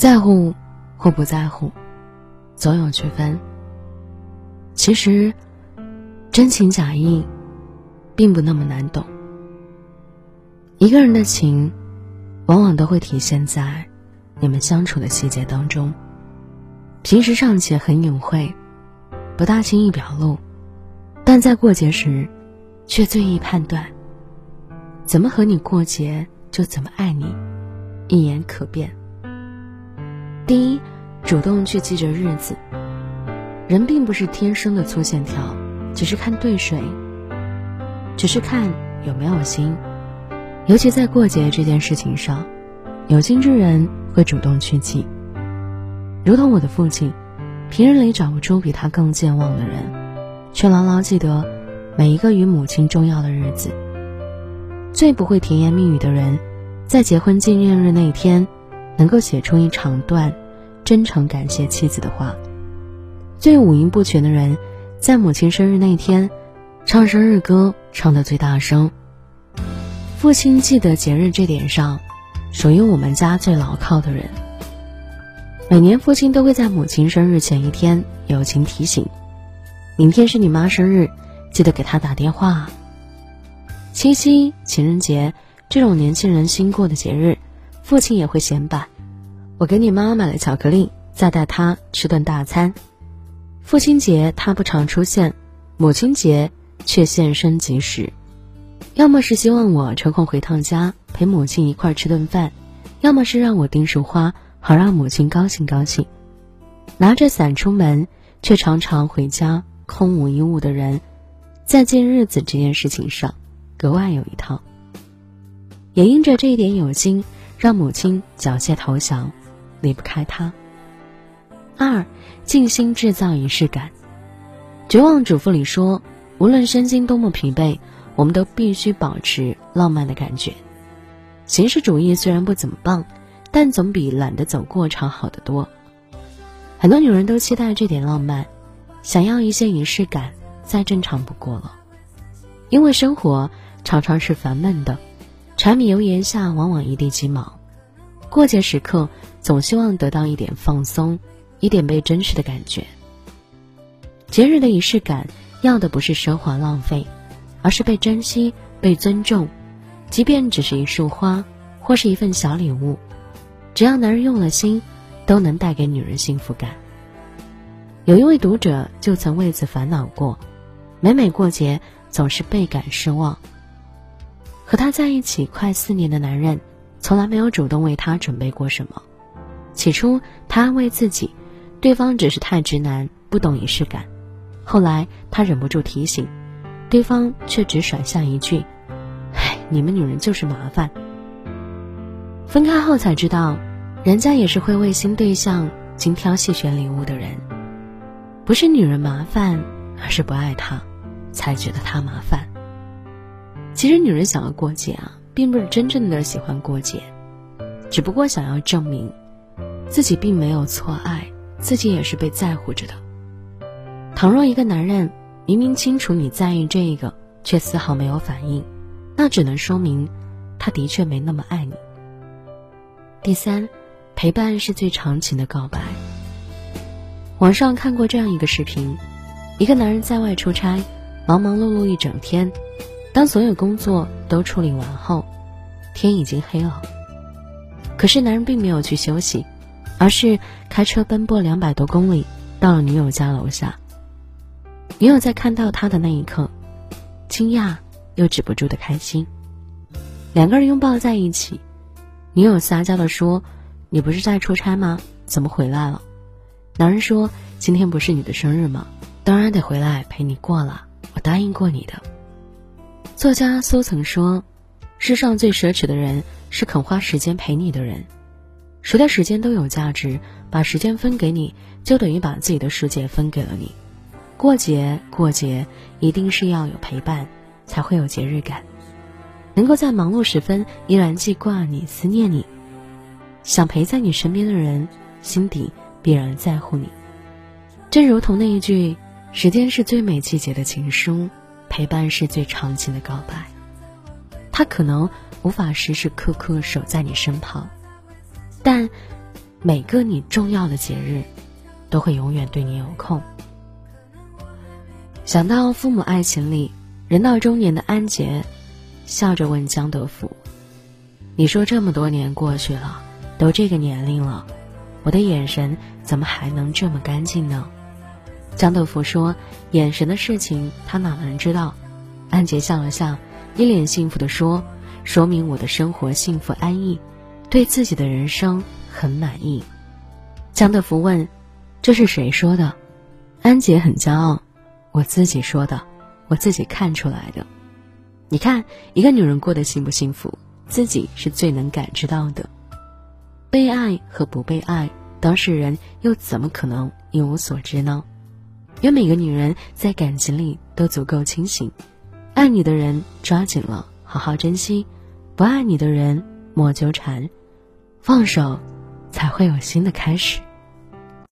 在乎或不在乎，总有区分。其实，真情假意，并不那么难懂。一个人的情，往往都会体现在你们相处的细节当中。平时尚且很隐晦，不大轻易表露，但在过节时，却最易判断。怎么和你过节，就怎么爱你，一眼可辨。第一，主动去记着日子。人并不是天生的粗线条，只是看对谁，只是看有没有心。尤其在过节这件事情上，有心之人会主动去记。如同我的父亲，平日里找不出比他更健忘的人，却牢牢记得每一个与母亲重要的日子。最不会甜言蜜语的人，在结婚纪念日那天，能够写出一长段真诚感谢妻子的话；最五音不全的人，在母亲生日那天，唱生日歌唱得最大声。父亲记得节日这点上，属于我们家最牢靠的人。每年父亲都会在母亲生日前一天友情提醒：“明天是你妈生日，记得给她打电话。”七夕、情人节这种年轻人新过的节日，父亲也会显摆：“我给你妈买了巧克力，再带她吃顿大餐。”父亲节他不常出现，母亲节却现身及时。要么是希望我抽空回趟家陪母亲一块儿吃顿饭，要么是让我订束花，好让母亲高兴高兴。拿着伞出门，却常常回家空无一物的人，在记日子这件事情上。格外有一套，也因着这一点有心，让母亲缴械投降，离不开他。二，静心制造仪式感。绝望主妇里说，无论身心多么疲惫，我们都必须保持浪漫的感觉。形式主义虽然不怎么棒，但总比懒得走过场好得多。很多女人都期待这点浪漫，想要一些仪式感，再正常不过了，因为生活。常常是烦闷的，柴米油盐下往往一地鸡毛。过节时刻，总希望得到一点放松，一点被珍视的感觉。节日的仪式感，要的不是奢华浪费，而是被珍惜、被尊重。即便只是一束花，或是一份小礼物，只要男人用了心，都能带给女人幸福感。有一位读者就曾为此烦恼过，每每过节，总是倍感失望。和他在一起快四年的男人，从来没有主动为他准备过什么。起初，他安慰自己，对方只是太直男，不懂仪式感。后来，他忍不住提醒，对方却只甩下一句：“唉，你们女人就是麻烦。”分开后才知道，人家也是会为新对象精挑细选礼物的人。不是女人麻烦，而是不爱他，才觉得他麻烦。其实，女人想要过节啊，并不是真正的喜欢过节，只不过想要证明自己并没有错爱，自己也是被在乎着的。倘若一个男人明明清楚你在意这个，却丝毫没有反应，那只能说明他的确没那么爱你。第三，陪伴是最长情的告白。网上看过这样一个视频，一个男人在外出差，忙忙碌碌一整天。当所有工作都处理完后，天已经黑了。可是男人并没有去休息，而是开车奔波两百多公里，到了女友家楼下。女友在看到他的那一刻，惊讶又止不住的开心。两个人拥抱在一起，女友撒娇的说：“你不是在出差吗？怎么回来了？”男人说：“今天不是你的生日吗？当然得回来陪你过了，我答应过你的。”作家苏曾说：“世上最奢侈的人是肯花时间陪你的人。谁的时间都有价值，把时间分给你，就等于把自己的世界分给了你。过节过节，一定是要有陪伴，才会有节日感。能够在忙碌时分依然记挂你、思念你，想陪在你身边的人，心底必然在乎你。正如同那一句：‘时间是最美季节的情书。’”陪伴是最长情的告白，他可能无法时时刻刻守在你身旁，但每个你重要的节日，都会永远对你有空。想到父母爱情里，人到中年的安杰，笑着问江德福：“你说这么多年过去了，都这个年龄了，我的眼神怎么还能这么干净呢？”江德福说：“眼神的事情，他哪能知道？”安杰笑了笑，一脸幸福地说：“说明我的生活幸福安逸，对自己的人生很满意。”江德福问：“这是谁说的？”安杰很骄傲。我自己说的，我自己看出来的。你看，一个女人过得幸不幸福，自己是最能感知到的。被爱和不被爱，当事人又怎么可能一无所知呢？愿每个女人在感情里都足够清醒，爱你的人抓紧了，好好珍惜；不爱你的人莫纠缠，放手，才会有新的开始。